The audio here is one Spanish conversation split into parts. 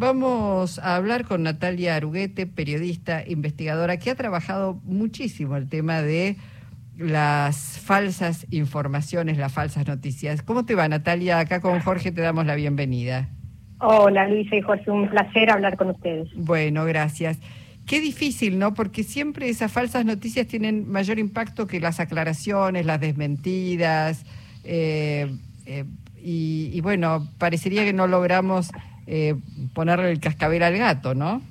Vamos a hablar con Natalia Aruguete, periodista, investigadora, que ha trabajado muchísimo el tema de las falsas informaciones, las falsas noticias. ¿Cómo te va, Natalia? Acá con Jorge te damos la bienvenida. Hola, Luisa y Jorge, un placer hablar con ustedes. Bueno, gracias. Qué difícil, ¿no? Porque siempre esas falsas noticias tienen mayor impacto que las aclaraciones, las desmentidas. Eh, eh, y, bueno, parecería que no logramos eh, ponerle el cascabel al gato, ¿no?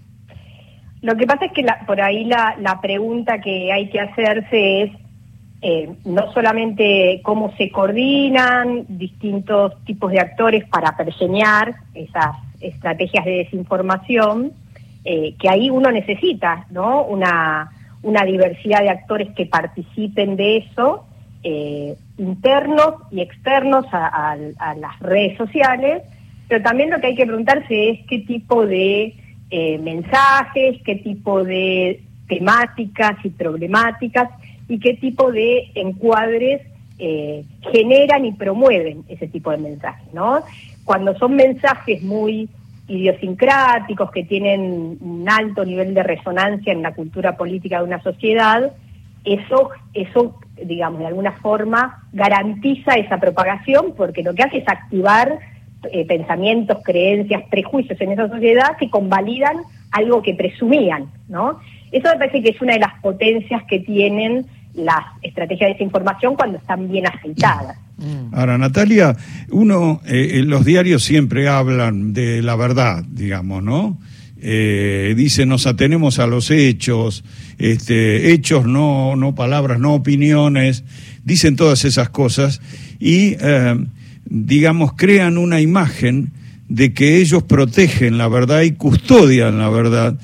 Lo que pasa es que por ahí la, la pregunta que hay que hacerse es eh, no solamente cómo se coordinan distintos tipos de actores para pergeñar esas estrategias de desinformación, eh, que ahí uno necesita ¿no? una, una diversidad de actores que participen de eso, eh, internos y externos a, las redes sociales, pero también lo que hay que preguntarse es qué tipo de mensajes, qué tipo de temáticas y problemáticas y qué tipo de encuadres eh, generan y promueven ese tipo de mensajes, ¿no? Cuando son mensajes muy idiosincráticos, que tienen un alto nivel de resonancia en la cultura política de una sociedad, eso, eso digamos, de alguna forma garantiza esa propagación porque lo que hace es activar eh, pensamientos, creencias, prejuicios en esa sociedad que convalidan algo que presumían, ¿no? Eso me parece que es una de las potencias que tienen las estrategias de desinformación cuando están bien aceitadas. Mm. Ahora, Natalia, uno, eh, los diarios siempre hablan de la verdad, digamos, ¿no? Eh, dice nos atenemos a los hechos, este, hechos no, no palabras, no opiniones, dicen todas esas cosas y, eh, digamos, crean una imagen de que ellos protegen la verdad y custodian la verdad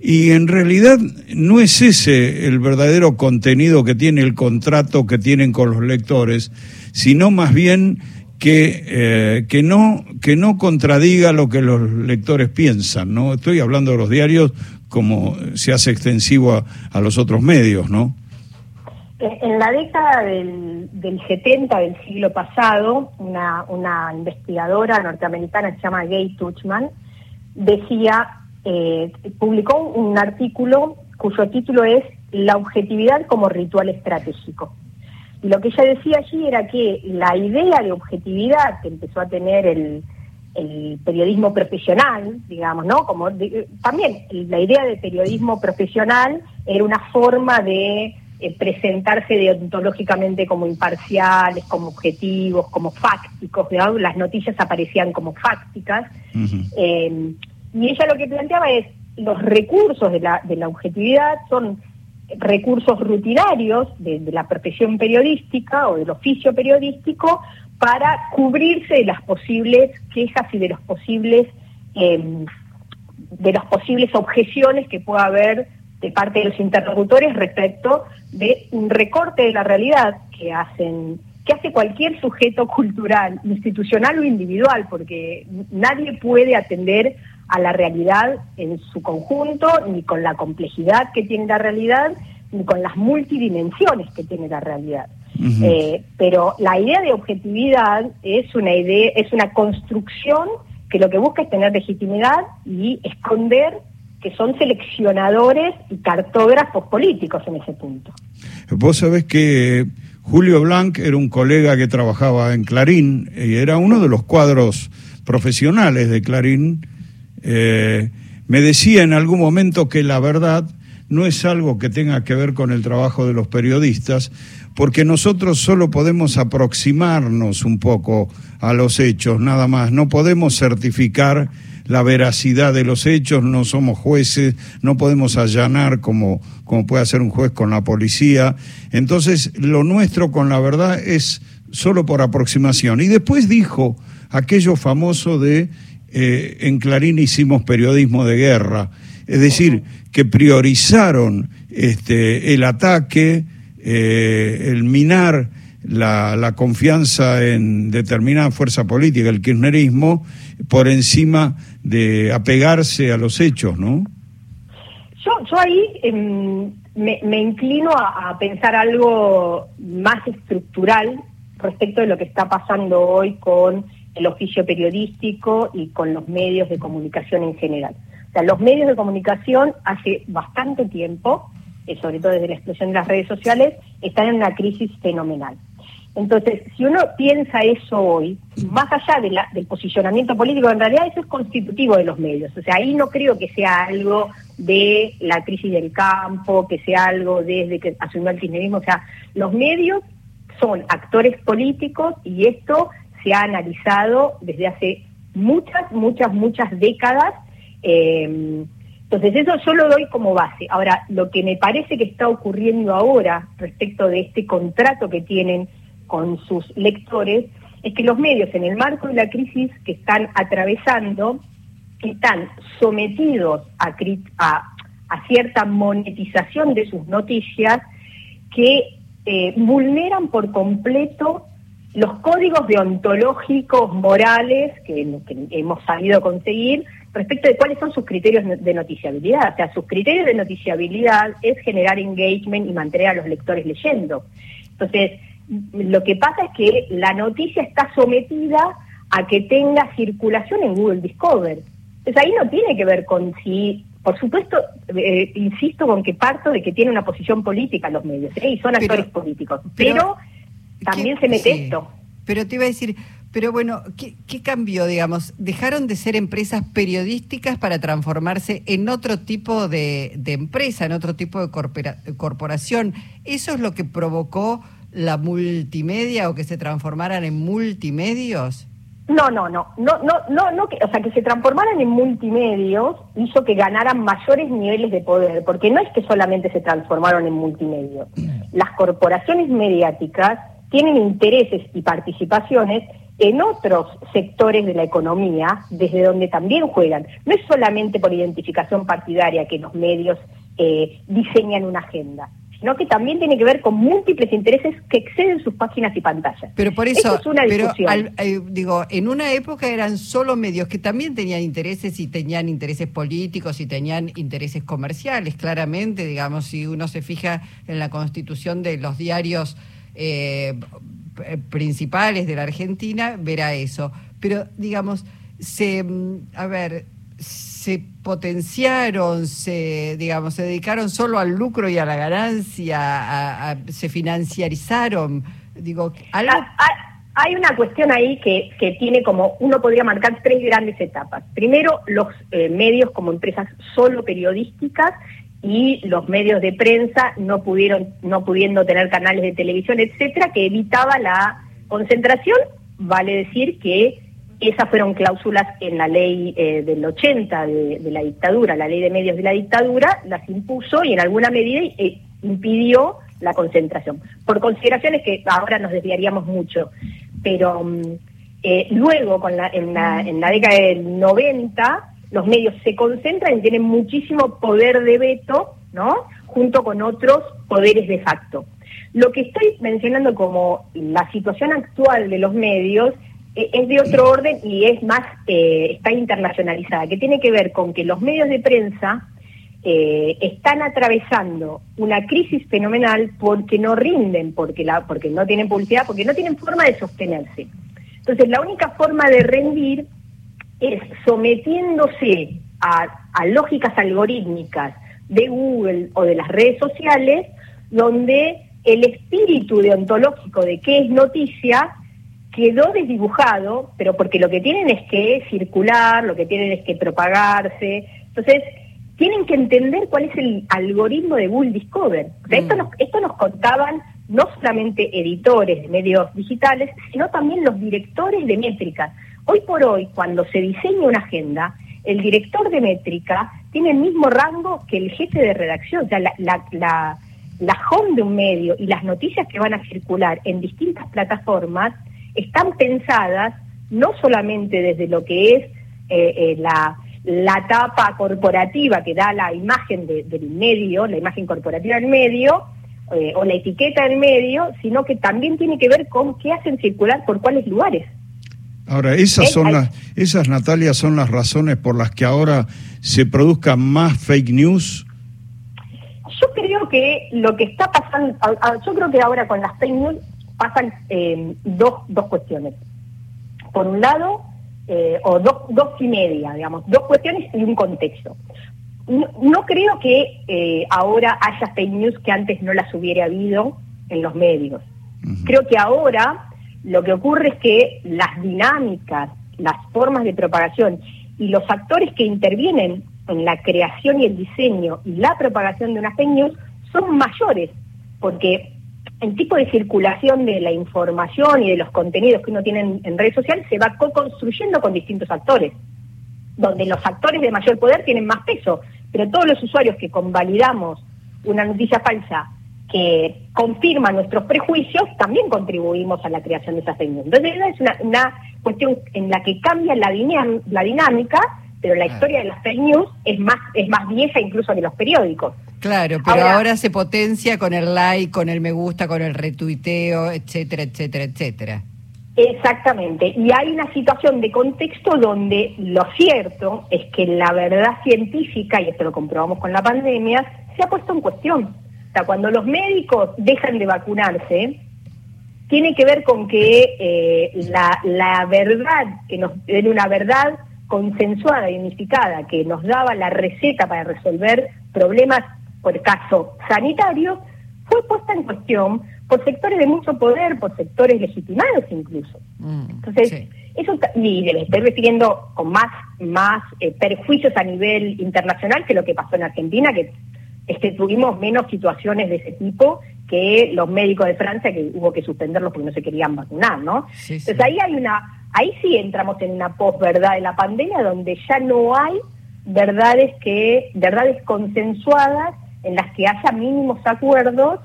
y en realidad no es ese el verdadero contenido que tiene el contrato que tienen con los lectores, sino más bien que, eh, que, no, que no contradiga lo que los lectores piensan, ¿no? Estoy hablando de los diarios como se hace extensivo a, los otros medios, ¿no? En la década del, del 70 del siglo pasado, una, una investigadora norteamericana que se llama Gay Tuchman decía eh, publicó un artículo cuyo título es La objetividad como ritual estratégico. Y lo que ella decía allí era que la idea de objetividad que empezó a tener el, periodismo profesional, digamos, ¿no? Como también la idea de periodismo profesional era una forma de eh, presentarse deontológicamente como imparciales, como objetivos, como fácticos, las noticias aparecían como fácticas. Y ella lo que planteaba es, los recursos de la, de la objetividad son recursos rutinarios de, la profesión periodística o del oficio periodístico para cubrirse de las posibles quejas y de los posibles em, de las posibles objeciones que pueda haber de parte de los interlocutores respecto de un recorte de la realidad que hacen que hace cualquier sujeto cultural, institucional o individual, porque nadie puede atender a la realidad en su conjunto, ni con la complejidad que tiene la realidad, ni con las multidimensiones que tiene la realidad. Eh, pero la idea de objetividad es una idea, es una construcción que lo que busca es tener legitimidad y esconder que son seleccionadores y cartógrafos políticos en ese punto. Vos sabés que Julio Blanc era un colega que trabajaba en Clarín y era uno de los cuadros profesionales de Clarín eh, me decía en algún momento que la verdad no es algo que tenga que ver con el trabajo de los periodistas, porque nosotros solo podemos aproximarnos un poco a los hechos, nada más. No podemos certificar la veracidad de los hechos, no somos jueces, no podemos allanar como, como puede hacer un juez con la policía. Entonces, lo nuestro con la verdad es solo por aproximación. Y después dijo aquello famoso de eh, en Clarín hicimos periodismo de guerra, es decir, que priorizaron este, el ataque, eh, el minar la, confianza en determinada fuerza política, el kirchnerismo, por encima de apegarse a los hechos, ¿no? Yo, yo ahí em, me, inclino a, pensar algo más estructural respecto de lo que está pasando hoy con el oficio periodístico y con los medios de comunicación en general. O sea, los medios de comunicación hace bastante tiempo, eh, sobre todo desde la explosión de las redes sociales, están en una crisis fenomenal. Entonces, si uno piensa eso hoy, más allá de del posicionamiento político, en realidad eso es constitutivo de los medios. O sea, ahí no creo que sea algo de la crisis del campo, que sea algo desde que asumió el kirchnerismo. O sea, los medios son actores políticos y esto se ha analizado desde hace muchas, muchas, muchas décadas. Eh, entonces eso yo lo doy como base. Ahora, lo que me parece que está ocurriendo ahora respecto de este contrato que tienen con sus lectores es que los medios en el marco de la crisis que están atravesando están sometidos a, cierta monetización de sus noticias que eh, vulneran por completo los códigos deontológicos, morales que, hemos sabido conseguir respecto de cuáles son sus criterios de noticiabilidad. O sea, sus criterios de noticiabilidad es generar engagement y mantener a los lectores leyendo. Entonces, lo que pasa es que la noticia está sometida a que tenga circulación en Google Discover. Entonces ahí no tiene que ver con si, por supuesto, eh, insisto con que parto de que tiene una posición política los medios, ¿eh? y son actores políticos, pero, también se mete esto. Pero te iba a decir, pero bueno, ¿qué, ¿qué, cambió, digamos? ¿Dejaron de ser empresas periodísticas para transformarse en otro tipo de, de empresa, en otro tipo de corporación? ¿Eso es lo que provocó la multimedia o que se transformaran en multimedios? No, no, no, no, no, no, no, que, o sea, que se transformaran en multimedios hizo que ganaran mayores niveles de poder, porque no es que solamente se transformaron en multimedios. Las corporaciones mediáticas tienen intereses y participaciones en otros sectores de la economía, desde donde también juegan. No es solamente por identificación partidaria que los medios eh, diseñan una agenda sino que también tiene que ver con múltiples intereses que exceden sus páginas y pantallas. Pero por eso, es una pero eh, digo, en una época eran solo medios que también tenían intereses y tenían intereses políticos y tenían intereses comerciales, claramente, digamos, si uno se fija en la constitución de los diarios eh, principales de la Argentina, verá eso. Pero, digamos, se, mm, a ver, se potenciaron, se, digamos, se dedicaron solo al lucro y a la ganancia, se financiarizaron, digo, ah, hay una cuestión ahí que, que, tiene como, uno podría marcar tres grandes etapas. Primero, los eh, medios como empresas solo periodísticas y los medios de prensa no pudieron, no pudiendo tener canales de televisión, etcétera, que evitaba la concentración, vale decir que esas fueron cláusulas en la ley eh, del 80 de, la dictadura, la ley de medios de la dictadura, las impuso y en alguna medida eh, impidió la concentración. Por consideraciones que ahora nos desviaríamos mucho, pero mm, eh, luego, con la, en, la, en la década del 90, los medios se concentran y tienen muchísimo poder de veto, ¿no? Junto con otros poderes de facto. Lo que estoy mencionando como la situación actual de los medios es de otro orden y es más, eh, está internacionalizada, que tiene que ver con que los medios de prensa eh, están atravesando una crisis fenomenal porque no rinden, porque, la, porque no tienen publicidad, porque no tienen forma de sostenerse. Entonces, la única forma de rendir es sometiéndose a, a lógicas algorítmicas de Google o de las redes sociales, donde el espíritu deontológico de qué es noticia quedó desdibujado, pero porque lo que tienen es que circular, lo que tienen es que propagarse. Entonces, tienen que entender cuál es el algoritmo de Google Discover. esto, mm. nos, esto nos contaban no solamente editores de medios digitales, sino también los directores de métricas. Hoy por hoy, cuando se diseña una agenda, el director de métrica tiene el mismo rango que el jefe de redacción. O sea, la, la, la, la home de un medio y las noticias que van a circular en distintas plataformas están pensadas no solamente desde lo que es eh, eh, la, la tapa corporativa que da la imagen del medio, la imagen corporativa del medio, eh, o la etiqueta del medio, sino que también tiene que ver con qué hacen circular por cuáles lugares. Ahora, esas son las, esas Natalia son las razones por las que ahora se produzcan más fake news. Yo creo que lo que está pasando, yo creo que ahora con las fake news pasan eh, dos, dos cuestiones. por un lado, eh, o dos, dos y media, digamos, dos cuestiones y un contexto. No, creo que eh, ahora haya fake news que antes no las hubiera habido en los medios. Creo que ahora lo que ocurre es que las dinámicas, las formas de propagación y los actores que intervienen en la creación y el diseño y la propagación de una fake news son mayores, porque el tipo de circulación de la información y de los contenidos que uno tiene en, redes sociales se va co-construyendo con distintos actores, donde los actores de mayor poder tienen más peso, pero todos los usuarios que convalidamos una noticia falsa que confirma nuestros prejuicios, también contribuimos a la creación de esas fake Entonces, es una, una, cuestión en la que cambia la, la dinámica, pero la historia de las fake news es más, es más vieja incluso que los periódicos. Claro, pero ahora, se potencia con el like, con el me gusta, con el retuiteo, etcétera, etcétera, etcétera. Exactamente. Y hay una situación de contexto donde lo cierto es que la verdad científica, y esto lo comprobamos con la pandemia, se ha puesto en cuestión. O sea, cuando los médicos dejan de vacunarse, tiene que ver con que eh, la, la verdad, que nos era una verdad consensuada y unificada, que nos daba la receta para resolver problemas por caso sanitario, fue puesta en cuestión por sectores de mucho poder, por sectores legitimados incluso. Mm, Entonces, eso y le estoy refiriendo con más, más eh, perjuicios a nivel internacional que lo que pasó en Argentina, que este, tuvimos menos situaciones de ese tipo que los médicos de Francia que hubo que suspenderlos porque no se querían vacunar, ¿no? Entonces ahí hay una, ahí sí entramos en una posverdad de la pandemia donde ya no hay verdades que, verdades consensuadas en las que haya mínimos acuerdos,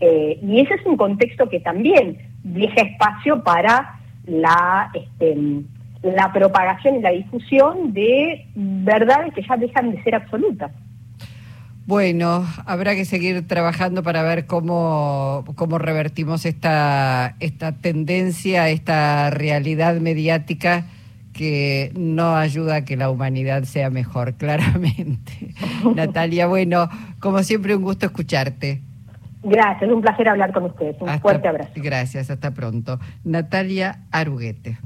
eh, y ese es un contexto que también deja espacio para la, este, la propagación y la difusión de verdades que ya dejan de ser absolutas. Bueno, habrá que seguir trabajando para ver cómo, cómo revertimos esta, esta tendencia, esta realidad mediática que no ayuda a que la humanidad sea mejor, claramente. Natalia, bueno, como siempre un gusto escucharte. Gracias, un placer hablar con ustedes. Un fuerte abrazo. Gracias, hasta pronto. Natalia Aruguete.